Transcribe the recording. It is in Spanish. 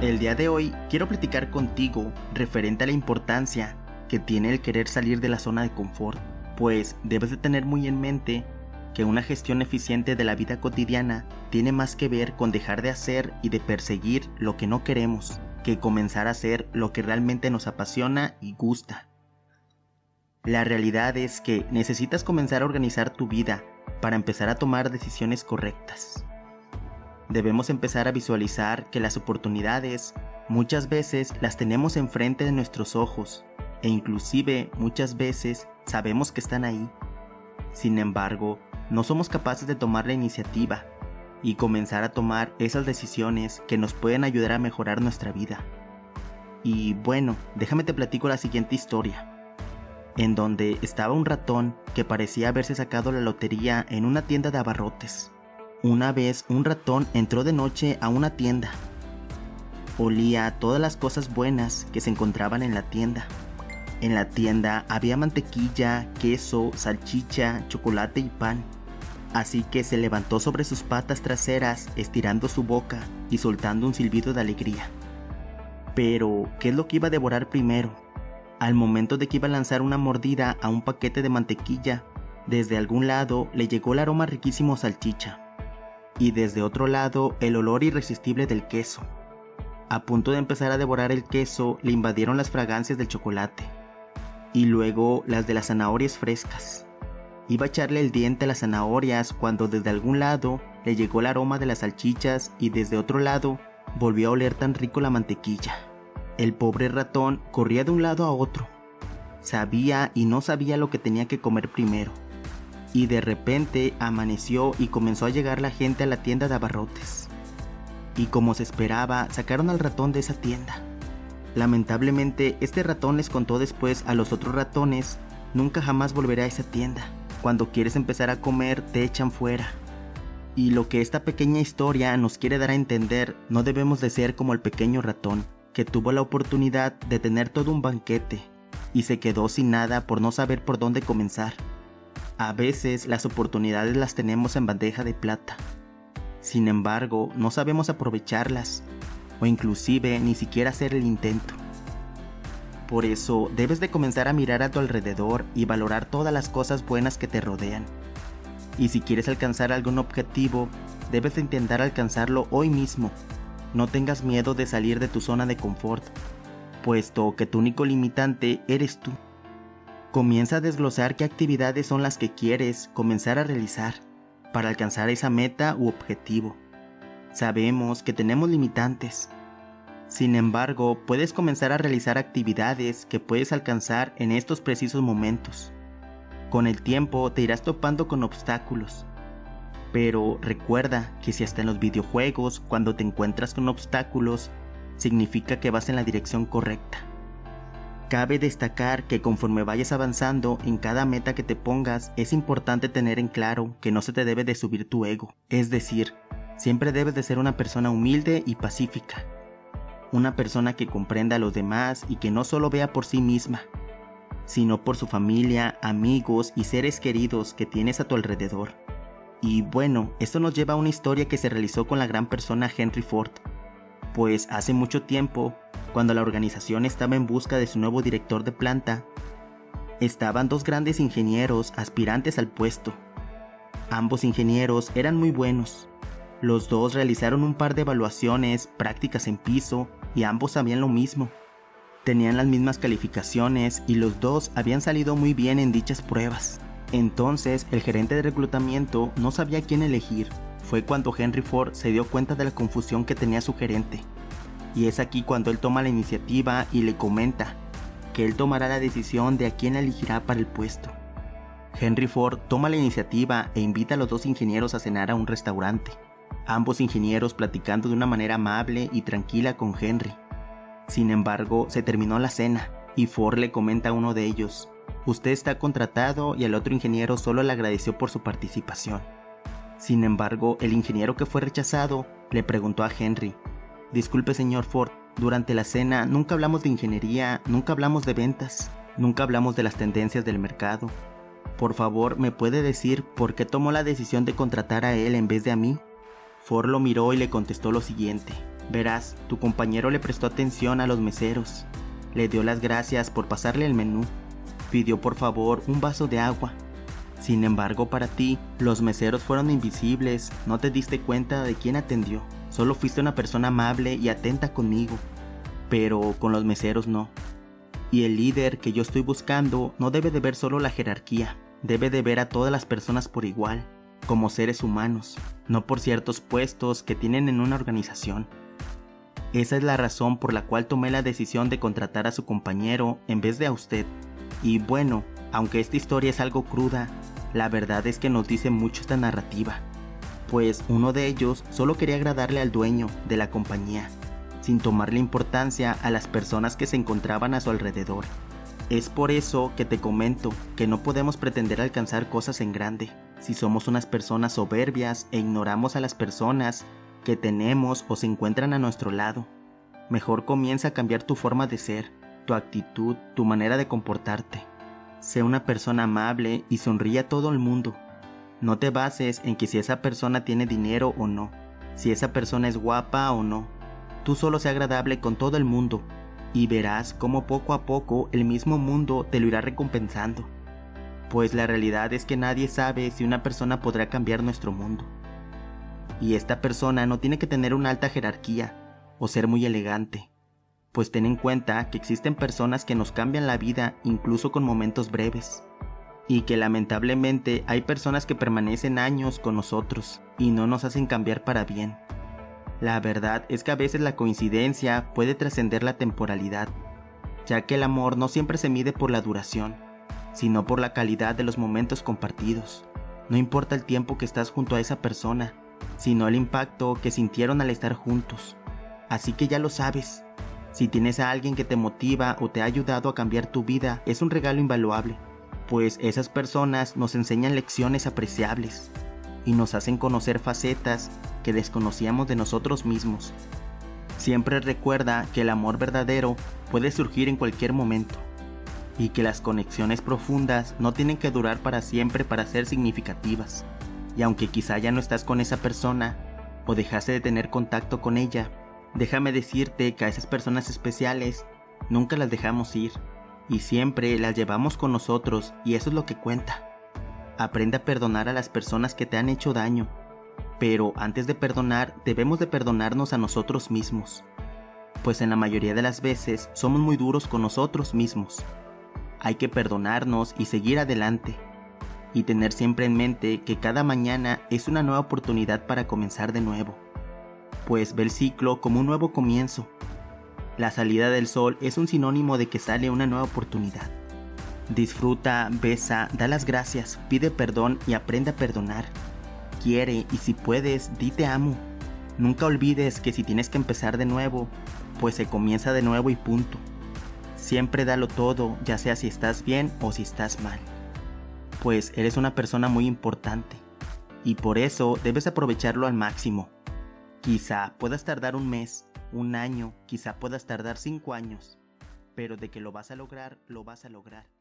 El día de hoy quiero platicar contigo referente a la importancia que tiene el querer salir de la zona de confort, pues debes de tener muy en mente que una gestión eficiente de la vida cotidiana tiene más que ver con dejar de hacer y de perseguir lo que no queremos, que comenzar a hacer lo que realmente nos apasiona y gusta. La realidad es que necesitas comenzar a organizar tu vida para empezar a tomar decisiones correctas. Debemos empezar a visualizar que las oportunidades muchas veces las tenemos enfrente de nuestros ojos e inclusive muchas veces sabemos que están ahí. Sin embargo, no somos capaces de tomar la iniciativa y comenzar a tomar esas decisiones que nos pueden ayudar a mejorar nuestra vida. Y bueno, déjame te platico la siguiente historia, en donde estaba un ratón que parecía haberse sacado la lotería en una tienda de abarrotes. Una vez un ratón entró de noche a una tienda. Olía todas las cosas buenas que se encontraban en la tienda. En la tienda había mantequilla, queso, salchicha, chocolate y pan. Así que se levantó sobre sus patas traseras, estirando su boca y soltando un silbido de alegría. Pero, ¿qué es lo que iba a devorar primero? Al momento de que iba a lanzar una mordida a un paquete de mantequilla, desde algún lado le llegó el aroma riquísimo salchicha y desde otro lado el olor irresistible del queso. A punto de empezar a devorar el queso, le invadieron las fragancias del chocolate y luego las de las zanahorias frescas. Iba a echarle el diente a las zanahorias cuando desde algún lado le llegó el aroma de las salchichas y desde otro lado volvió a oler tan rico la mantequilla. El pobre ratón corría de un lado a otro. Sabía y no sabía lo que tenía que comer primero y de repente amaneció y comenzó a llegar la gente a la tienda de abarrotes. Y como se esperaba, sacaron al ratón de esa tienda. Lamentablemente, este ratón les contó después a los otros ratones, nunca jamás volveré a esa tienda. Cuando quieres empezar a comer, te echan fuera. Y lo que esta pequeña historia nos quiere dar a entender, no debemos de ser como el pequeño ratón, que tuvo la oportunidad de tener todo un banquete, y se quedó sin nada por no saber por dónde comenzar. A veces las oportunidades las tenemos en bandeja de plata. Sin embargo, no sabemos aprovecharlas o inclusive ni siquiera hacer el intento. Por eso debes de comenzar a mirar a tu alrededor y valorar todas las cosas buenas que te rodean. Y si quieres alcanzar algún objetivo, debes de intentar alcanzarlo hoy mismo. No tengas miedo de salir de tu zona de confort, puesto que tu único limitante eres tú. Comienza a desglosar qué actividades son las que quieres comenzar a realizar para alcanzar esa meta u objetivo. Sabemos que tenemos limitantes. Sin embargo, puedes comenzar a realizar actividades que puedes alcanzar en estos precisos momentos. Con el tiempo te irás topando con obstáculos. Pero recuerda que si hasta en los videojuegos, cuando te encuentras con obstáculos, significa que vas en la dirección correcta. Cabe destacar que conforme vayas avanzando en cada meta que te pongas, es importante tener en claro que no se te debe de subir tu ego, es decir, siempre debes de ser una persona humilde y pacífica, una persona que comprenda a los demás y que no solo vea por sí misma, sino por su familia, amigos y seres queridos que tienes a tu alrededor. Y bueno, esto nos lleva a una historia que se realizó con la gran persona Henry Ford, pues hace mucho tiempo cuando la organización estaba en busca de su nuevo director de planta, estaban dos grandes ingenieros aspirantes al puesto. Ambos ingenieros eran muy buenos. Los dos realizaron un par de evaluaciones, prácticas en piso, y ambos sabían lo mismo. Tenían las mismas calificaciones y los dos habían salido muy bien en dichas pruebas. Entonces el gerente de reclutamiento no sabía quién elegir. Fue cuando Henry Ford se dio cuenta de la confusión que tenía su gerente y es aquí cuando él toma la iniciativa y le comenta que él tomará la decisión de a quién elegirá para el puesto. Henry Ford toma la iniciativa e invita a los dos ingenieros a cenar a un restaurante, ambos ingenieros platicando de una manera amable y tranquila con Henry. Sin embargo, se terminó la cena y Ford le comenta a uno de ellos, usted está contratado y al otro ingeniero solo le agradeció por su participación. Sin embargo, el ingeniero que fue rechazado le preguntó a Henry Disculpe señor Ford, durante la cena nunca hablamos de ingeniería, nunca hablamos de ventas, nunca hablamos de las tendencias del mercado. Por favor, ¿me puede decir por qué tomó la decisión de contratar a él en vez de a mí? Ford lo miró y le contestó lo siguiente. Verás, tu compañero le prestó atención a los meseros, le dio las gracias por pasarle el menú, pidió por favor un vaso de agua. Sin embargo, para ti, los meseros fueron invisibles, no te diste cuenta de quién atendió, solo fuiste una persona amable y atenta conmigo, pero con los meseros no. Y el líder que yo estoy buscando no debe de ver solo la jerarquía, debe de ver a todas las personas por igual, como seres humanos, no por ciertos puestos que tienen en una organización. Esa es la razón por la cual tomé la decisión de contratar a su compañero en vez de a usted. Y bueno, aunque esta historia es algo cruda, la verdad es que nos dice mucho esta narrativa, pues uno de ellos solo quería agradarle al dueño de la compañía, sin tomarle importancia a las personas que se encontraban a su alrededor. Es por eso que te comento que no podemos pretender alcanzar cosas en grande si somos unas personas soberbias e ignoramos a las personas que tenemos o se encuentran a nuestro lado. Mejor comienza a cambiar tu forma de ser, tu actitud, tu manera de comportarte. Sé una persona amable y sonríe a todo el mundo. No te bases en que si esa persona tiene dinero o no, si esa persona es guapa o no. Tú solo sé agradable con todo el mundo y verás cómo poco a poco el mismo mundo te lo irá recompensando. Pues la realidad es que nadie sabe si una persona podrá cambiar nuestro mundo. Y esta persona no tiene que tener una alta jerarquía o ser muy elegante, pues ten en cuenta que existen personas que nos cambian la vida incluso con momentos breves, y que lamentablemente hay personas que permanecen años con nosotros y no nos hacen cambiar para bien. La verdad es que a veces la coincidencia puede trascender la temporalidad, ya que el amor no siempre se mide por la duración, sino por la calidad de los momentos compartidos. No importa el tiempo que estás junto a esa persona, sino el impacto que sintieron al estar juntos. Así que ya lo sabes. Si tienes a alguien que te motiva o te ha ayudado a cambiar tu vida, es un regalo invaluable, pues esas personas nos enseñan lecciones apreciables y nos hacen conocer facetas que desconocíamos de nosotros mismos. Siempre recuerda que el amor verdadero puede surgir en cualquier momento y que las conexiones profundas no tienen que durar para siempre para ser significativas y aunque quizá ya no estás con esa persona o dejaste de tener contacto con ella, déjame decirte que a esas personas especiales nunca las dejamos ir y siempre las llevamos con nosotros y eso es lo que cuenta. Aprende a perdonar a las personas que te han hecho daño, pero antes de perdonar debemos de perdonarnos a nosotros mismos, pues en la mayoría de las veces somos muy duros con nosotros mismos. Hay que perdonarnos y seguir adelante y tener siempre en mente que cada mañana es una nueva oportunidad para comenzar de nuevo, pues ve el ciclo como un nuevo comienzo. La salida del sol es un sinónimo de que sale una nueva oportunidad. Disfruta, besa, da las gracias, pide perdón y aprende a perdonar. Quiere y si puedes, di te amo. Nunca olvides que si tienes que empezar de nuevo, pues se comienza de nuevo y punto. Siempre dalo todo, ya sea si estás bien o si estás mal pues eres una persona muy importante y por eso debes aprovecharlo al máximo. Quizá puedas tardar un mes, un año, quizá puedas tardar cinco años, pero de que lo vas a lograr, lo vas a lograr.